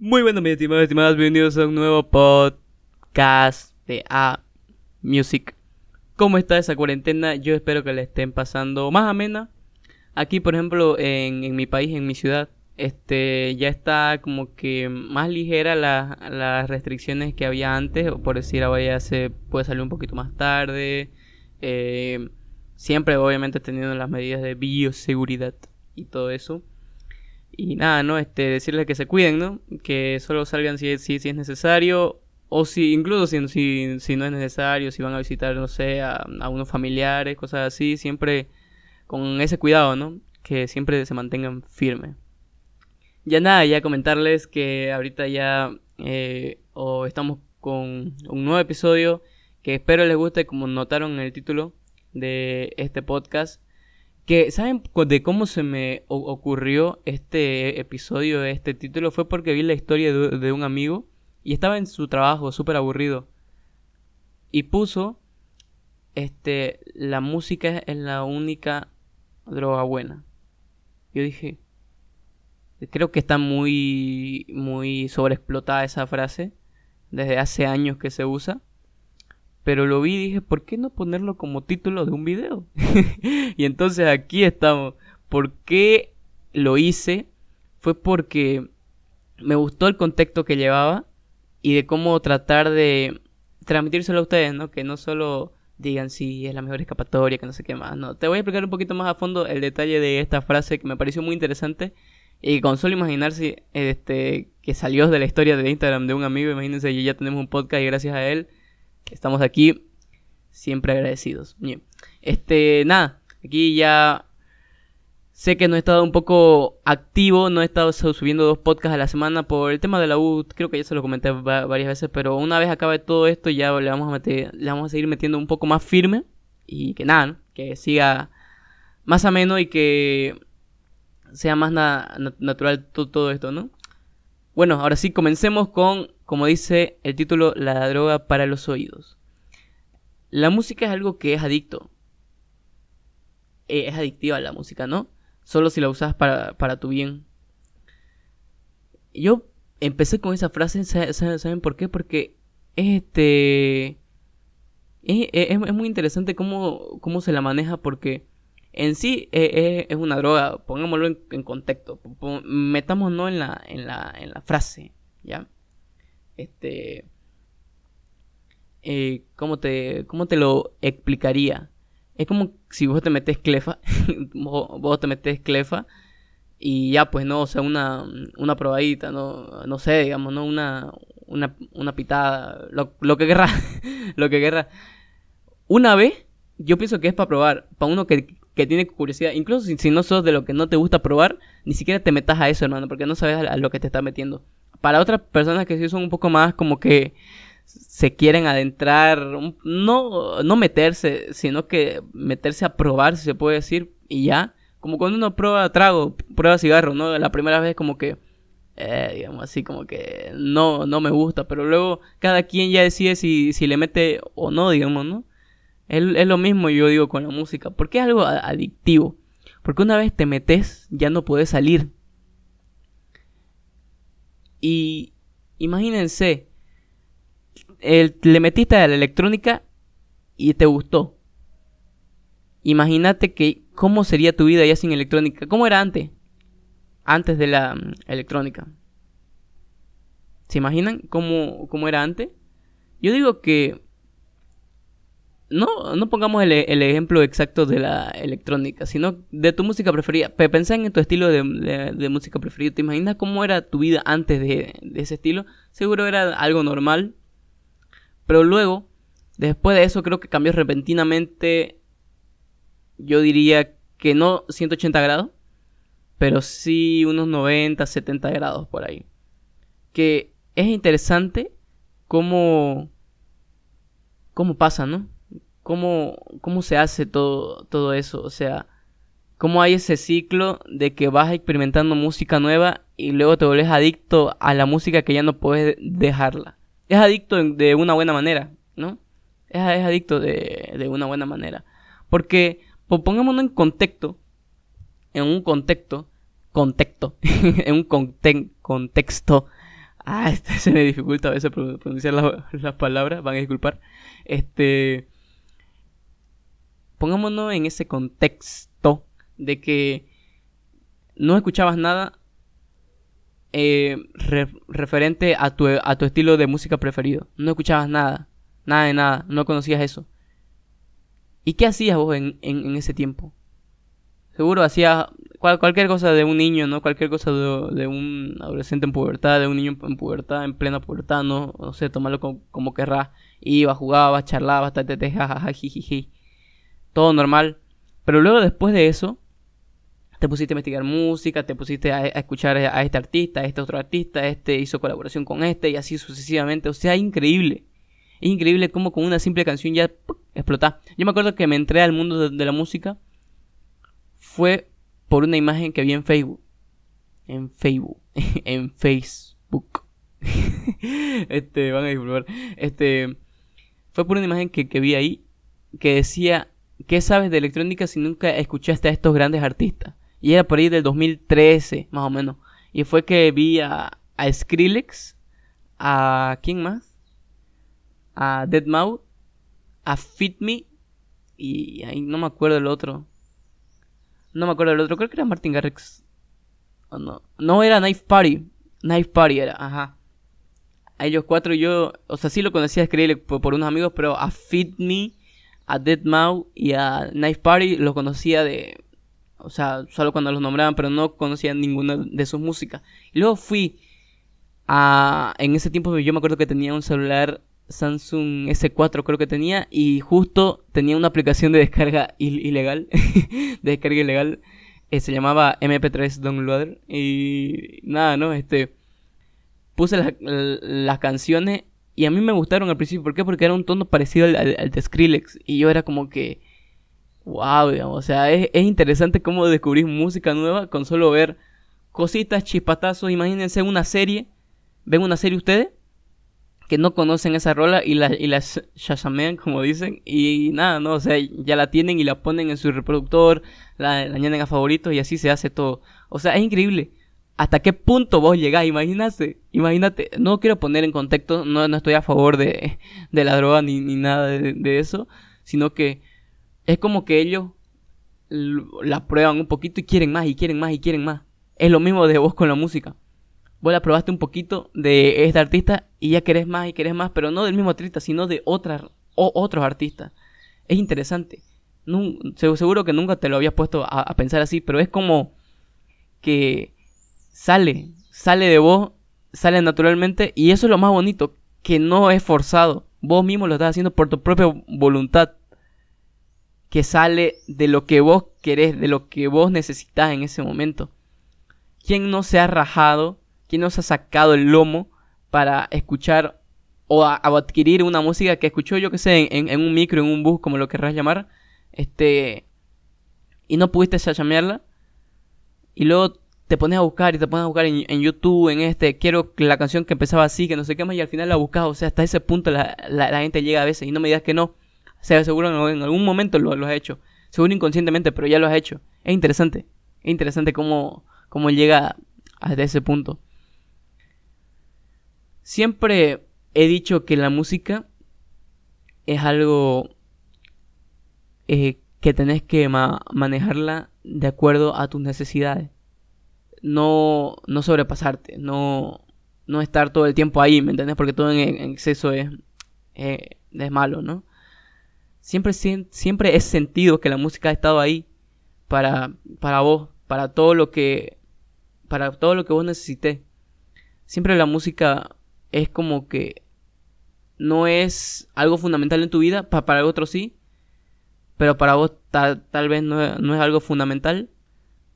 Muy buenos, mis estimados, estimadas, bienvenidos a un nuevo podcast de A Music. ¿Cómo está esa cuarentena? Yo espero que le estén pasando más amena. Aquí, por ejemplo, en, mi país, en mi ciudad, este ya está como que más ligera la- las restricciones que había antes. Por decir, ahora ya se puede salir un poquito más tarde. eh, siempre, obviamente, teniendo las medidas de bioseguridad y todo eso. Y nada, ¿no? Este, decirles que se cuiden, ¿no? Que solo salgan si, si, si es necesario. O si, incluso si, no es necesario, si van a visitar, no sé, a, unos familiares, cosas así, siempre con ese cuidado, ¿no? Que siempre se mantengan firmes. Ya nada, ya comentarles que ahorita ya eh, estamos con un nuevo episodio que espero les guste, como notaron en el título de este podcast. Que, ¿saben de cómo se me ocurrió este episodio, este título? Fue porque vi la historia de, de un amigo y estaba en su trabajo súper aburrido. Y puso, este, la música es la única droga buena. Yo dije, creo que está muy, muy sobreexplotada esa frase. Desde hace años que se usa. Pero lo vi y dije, ¿por qué no ponerlo como título de un video? y entonces aquí estamos. ¿Por qué lo hice? Fue porque me gustó el contexto que llevaba y de cómo tratar de transmitírselo a ustedes, ¿no? Que no solo digan si es la mejor escapatoria, que no sé qué más, no. Te voy a explicar un poquito más a fondo el detalle de esta frase que me pareció muy interesante y con solo imaginarse este que salió de la historia de Instagram de un amigo, imagínense, y ya tenemos un podcast y gracias a él estamos aquí siempre agradecidos. Bien. Este, nada, aquí ya sé que no he estado un poco activo, no he estado su- subiendo dos podcasts a la semana por el tema de la U, creo que ya se lo comenté va- varias veces, pero una vez acabe todo esto ya le vamos a meter, le vamos a seguir metiendo un poco más firme y que nada, ¿no? que siga más ameno y que sea más na- na- natural to- todo esto, ¿no? Bueno, ahora sí, comencemos con, como dice el título, la droga para los oídos. La música es algo que es adicto. Eh, es adictiva la música, ¿no? Solo si la usas para, para tu bien. Yo empecé con esa frase, sa- sa- ¿saben por qué? Porque este... Es, es- muy interesante cómo, cómo se la maneja porque en sí eh, eh, es una droga, pongámoslo en, contexto, metámonos en la, en la, en la frase, ¿ya? Este, eh, ¿cómo te, cómo te lo explicaría? Es como si vos te metes clefa, vos, te metes clefa y ya pues no, o sea, una, una probadita, no, no sé, digamos, no, una, una, una pitada, lo, que querrá, lo que querrá. Una vez, yo pienso que es para probar, para uno que, que tiene curiosidad, incluso si, si no sos de lo que no te gusta probar, ni siquiera te metas a eso, hermano, porque no sabes a, a lo que te estás metiendo. Para otras personas que sí son un poco más como que se quieren adentrar, no, no meterse, sino que meterse a probar, si se puede decir, y ya. Como cuando uno prueba trago, prueba cigarro, ¿no? La primera vez como que, eh, digamos así, como que no, no me gusta, pero luego cada quien ya decide si, si le mete o no, digamos, ¿no? Es, es lo mismo yo digo con la música, porque es algo adictivo. Porque una vez te metes, ya no puedes salir. Y imagínense, el- le metiste a la electrónica y te gustó. Imagínate que cómo sería tu vida ya sin electrónica. ¿Cómo era antes? Antes de la mm, electrónica. ¿Se imaginan cómo, cómo era antes? Yo digo que no, no pongamos el, el ejemplo exacto de la electrónica, sino de tu música preferida. Pe- Pensá en tu estilo de, de- música preferido. ¿Te imaginas cómo era tu vida antes de, de ese estilo? Seguro era algo normal. Pero luego, después de eso, creo que cambió repentinamente. Yo diría que no 180 grados, pero sí unos 90, 70 grados por ahí. Que es interesante cómo, cómo pasa, ¿no? Cómo, cómo se hace todo, todo eso. O sea, cómo hay ese ciclo de que vas experimentando música nueva y luego te vuelves adicto a la música que ya no puedes dejarla. Es adicto de una buena manera, ¿no? Es, es adicto de, de una buena manera. Porque, po- pongámonos en contexto, en un contexto, contexto, en un conte- contexto Ah, este, se me dificulta a veces pronunciar las palabras, van a disculpar. Este. Pongámonos en ese contexto de que no escuchabas nada eh, referente a tu, a tu estilo de música preferido. No escuchabas nada, nada de nada, no conocías eso. ¿Y qué hacías vos en, en, ese tiempo? Seguro hacías cualquier cosa de un niño, ¿no? Cualquier cosa de, un adolescente en pubertad, de un niño en pubertad, en plena pubertad, ¿no? No sé, tomarlo como, como querrás. Ibas, jugabas, charlabas, te jajaja, jijiji. Todo normal. Pero luego después de eso, te pusiste a investigar música, te pusiste a, escuchar a este artista, a este otro artista, este hizo colaboración con este y así sucesivamente. O sea, increíble. Es increíble cómo con una simple canción ya explota. Yo me acuerdo que me entré al mundo de, la música fue por una imagen que vi en Facebook. En Facebook. en Facebook. este, van a disculpar. Este, fue por una imagen que, que vi ahí que decía, ¿qué sabes de electrónica si nunca escuchaste a estos grandes artistas? Y era por ahí del 2013, más o menos. Y fue que vi a, a Skrillex, a... ¿Quién más? A Deadmau5, a Fit Me y ahí no me acuerdo del otro. No me acuerdo del otro, creo que era Martin Garrix. ¿O no? No, era Knife Party. Knife Party era, ajá. A ellos cuatro yo, o sea, sí lo conocía a Skrillex por, por unos amigos, pero a Fit Me, a Deadmau5 y a Knife Party los conocía de o sea, solo cuando los nombraban, pero no conocía ninguna de sus músicas. Y luego fui a... En ese tiempo yo me acuerdo que tenía un celular Samsung S4 creo que tenía y justo tenía una aplicación de descarga ilegal, de descarga ilegal, eh, se llamaba MP3 Downloader y nada, ¿no? Este puse las canciones y a mí me gustaron al principio, ¿por qué? Porque era un tono parecido al, de Skrillex y yo era como que wow, digamos, o sea, es, interesante cómo descubrir música nueva con solo ver cositas, chispatazos. Imagínense una serie, ven una serie ustedes que no conocen esa rola y la, y la shazamean, como dicen, y nada, ¿no? O sea, ya la tienen y la ponen en su reproductor, la, la añaden a favoritos y así se hace todo. O sea, es increíble. ¿Hasta qué punto vos llegás? Imagínate, imagínate, no quiero poner en contexto, no, no estoy a favor de, de la droga ni, ni nada de eso, sino que es como que ellos la prueban un poquito y quieren más y quieren más y quieren más. Es lo mismo de vos con la música. Vos la probaste un poquito de este artista y ya querés más y querés más, pero no del mismo artista, sino de otras, o otros artistas. Es interesante. seguro que nunca te lo habías puesto a pensar así, pero es como que sale, sale de vos, sale naturalmente y eso es lo más bonito, que no es forzado. Vos mismo lo estás haciendo por tu propia voluntad que sale de lo que vos querés, de lo que vos necesitas en ese momento. ¿Quién no se ha rajado? ¿Quién no se ha sacado el lomo para escuchar o, adquirir una música que escuchó, yo que sé, en, un micro, en un bus, como lo querrás llamar, este, y no pudiste llamarla? Y luego te pones a buscar y te pones a buscar en, YouTube, en este, quiero la canción que empezaba así, que no sé qué más, y al final la buscas, o sea, hasta ese punto la, la gente llega a veces, y no me digas que no sea, seguro en algún momento lo, has hecho. Seguro inconscientemente, pero ya lo has hecho. Es interesante. Es interesante cómo, cómo llega hasta ese punto. Siempre he dicho que la música es algo eh, que tenés que manejarla de acuerdo a tus necesidades. No, no sobrepasarte, no, no estar todo el tiempo ahí, ¿me entiendes? Porque todo en, exceso es, es malo, ¿no? Siempre, siempre he sentido que la música ha estado ahí para, para vos, para todo lo que para todo lo que vos necesites. Siempre la música es como que no es algo fundamental en tu vida, para otros sí, pero para vos tal, vez no, no, es algo fundamental,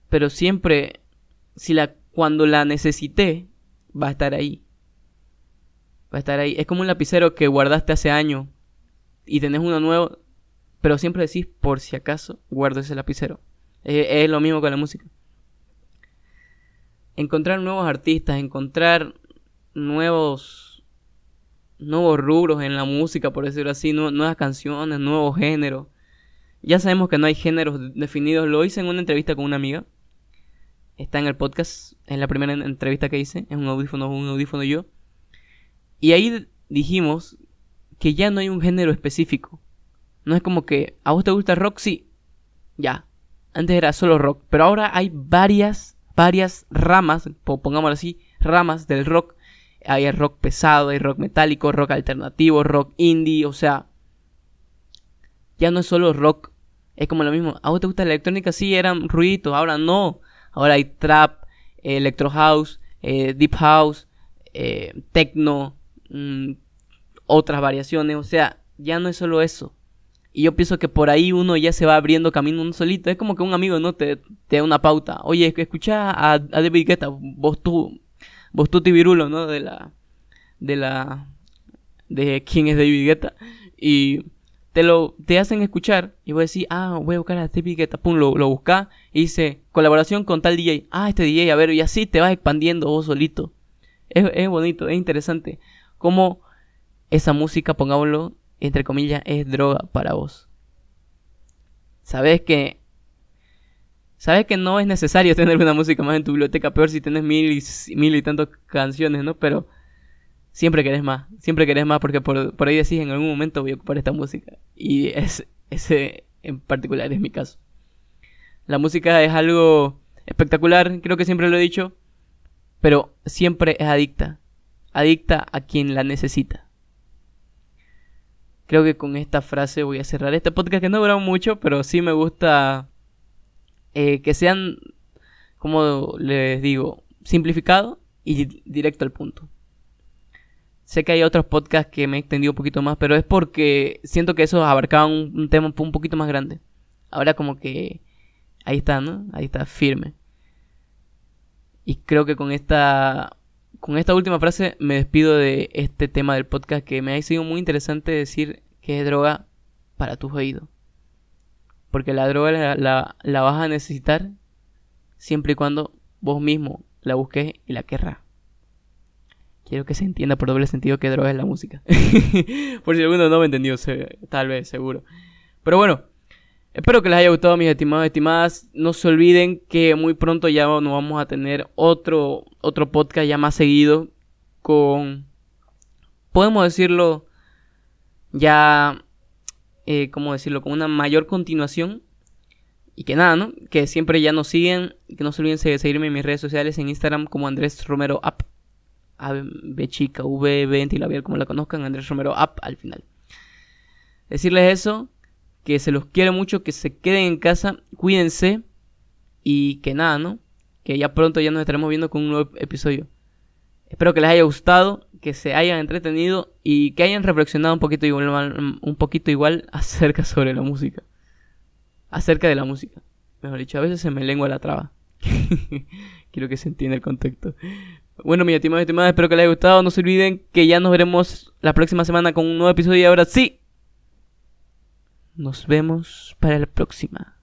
pero siempre si la cuando la necesité va a estar ahí. Va a estar ahí. Es como un lapicero que guardaste hace años y tenés uno nuevo, pero siempre decís, por si acaso, guardo ese lapicero. Es, lo mismo con la música. Encontrar nuevos artistas, encontrar nuevos nuevos rubros en la música, por decirlo así, nuevas canciones, nuevos géneros. Ya sabemos que no hay géneros definidos. Lo hice en una entrevista con una amiga. Está en el podcast. Es la primera entrevista que hice. Es un audífono, un audífono yo. Y ahí dijimos que ya no hay un género específico. No es como que a vos te gusta el rock, sí. Ya. Antes era solo rock, pero ahora hay varias, varias ramas, pongámoslo así, ramas del rock. Hay rock pesado, hay rock metálico, rock alternativo, rock indie, o sea, ya no es solo rock, es como lo mismo. ¿A vos te gusta la electrónica? Sí, eran ruiditos, ahora no. Ahora hay trap, electro house, eh, deep house, eh, techno, mm, otras variaciones, o sea, ya no es solo eso. Y yo pienso que por ahí uno ya se va abriendo camino un solito. Es como que un amigo no te, te da una pauta. Oye, escucha a, a David Guetta, vos tú, vos tú Tibirulo, ¿no? De la, de la, de quién es David Guetta. Y te lo, te hacen escuchar y voy a decir, ah, voy a buscar a David Guetta, pum, lo, lo busca y dice, colaboración con tal DJ. Ah, este DJ, a ver, y así te vas expandiendo vos solito. Es, es bonito, es interesante. Como esa música, pongámoslo, entre comillas, es droga para vos. Sabes que. Sabes que no es necesario tener una música más en tu biblioteca, peor si tienes mil y, mil y tantas canciones, ¿no? Pero siempre querés más, siempre querés más porque por, por ahí decís en algún momento voy a ocupar esta música. Y es, ese en particular es mi caso. La música es algo espectacular, creo que siempre lo he dicho, pero siempre es adicta. Adicta a quien la necesita. Creo que con esta frase voy a cerrar este podcast que no dura mucho, pero sí me gusta eh, que sean, como les digo, simplificado y directo al punto. Sé que hay otros podcasts que me he extendido un poquito más, pero es porque siento que esos abarcaban un, tema un poquito más grande. Ahora como que ahí está, ¿no? Ahí está, firme. Y creo que con esta con esta última frase me despido de este tema del podcast que me ha sido muy interesante decir que es droga para tus oídos. Porque la droga la, la, vas a necesitar siempre y cuando vos mismo la busques y la querrás. Quiero que se entienda por doble sentido que droga es la música. por si alguno no me entendió, tal vez, seguro. Pero bueno, Espero que les haya gustado mis estimados y estimadas. No se olviden que muy pronto ya nos vamos a tener otro, otro podcast ya más seguido con, podemos decirlo, ya, eh, ¿cómo decirlo? Con una mayor continuación. Y que nada, ¿no? Que siempre ya nos siguen. Que no se olviden de seguirme en mis redes sociales en Instagram como Andrés Romero App. B chica, V, B, como la conozcan, Andrés Romero App al final. Decirles eso que se los quiere mucho, que se queden en casa, cuídense y que nada, ¿no? Que ya pronto ya nos estaremos viendo con un nuevo episodio. Espero que les haya gustado, que se hayan entretenido y que hayan reflexionado un poquito igual, un poquito igual acerca sobre la música. Acerca de la música. Mejor dicho, a veces se me lengua la traba. Quiero que se entienda el contexto. Bueno, mi estimado estimada, espero que les haya gustado. No se olviden que ya nos veremos la próxima semana con un nuevo episodio y ahora sí. Nos vemos para la próxima.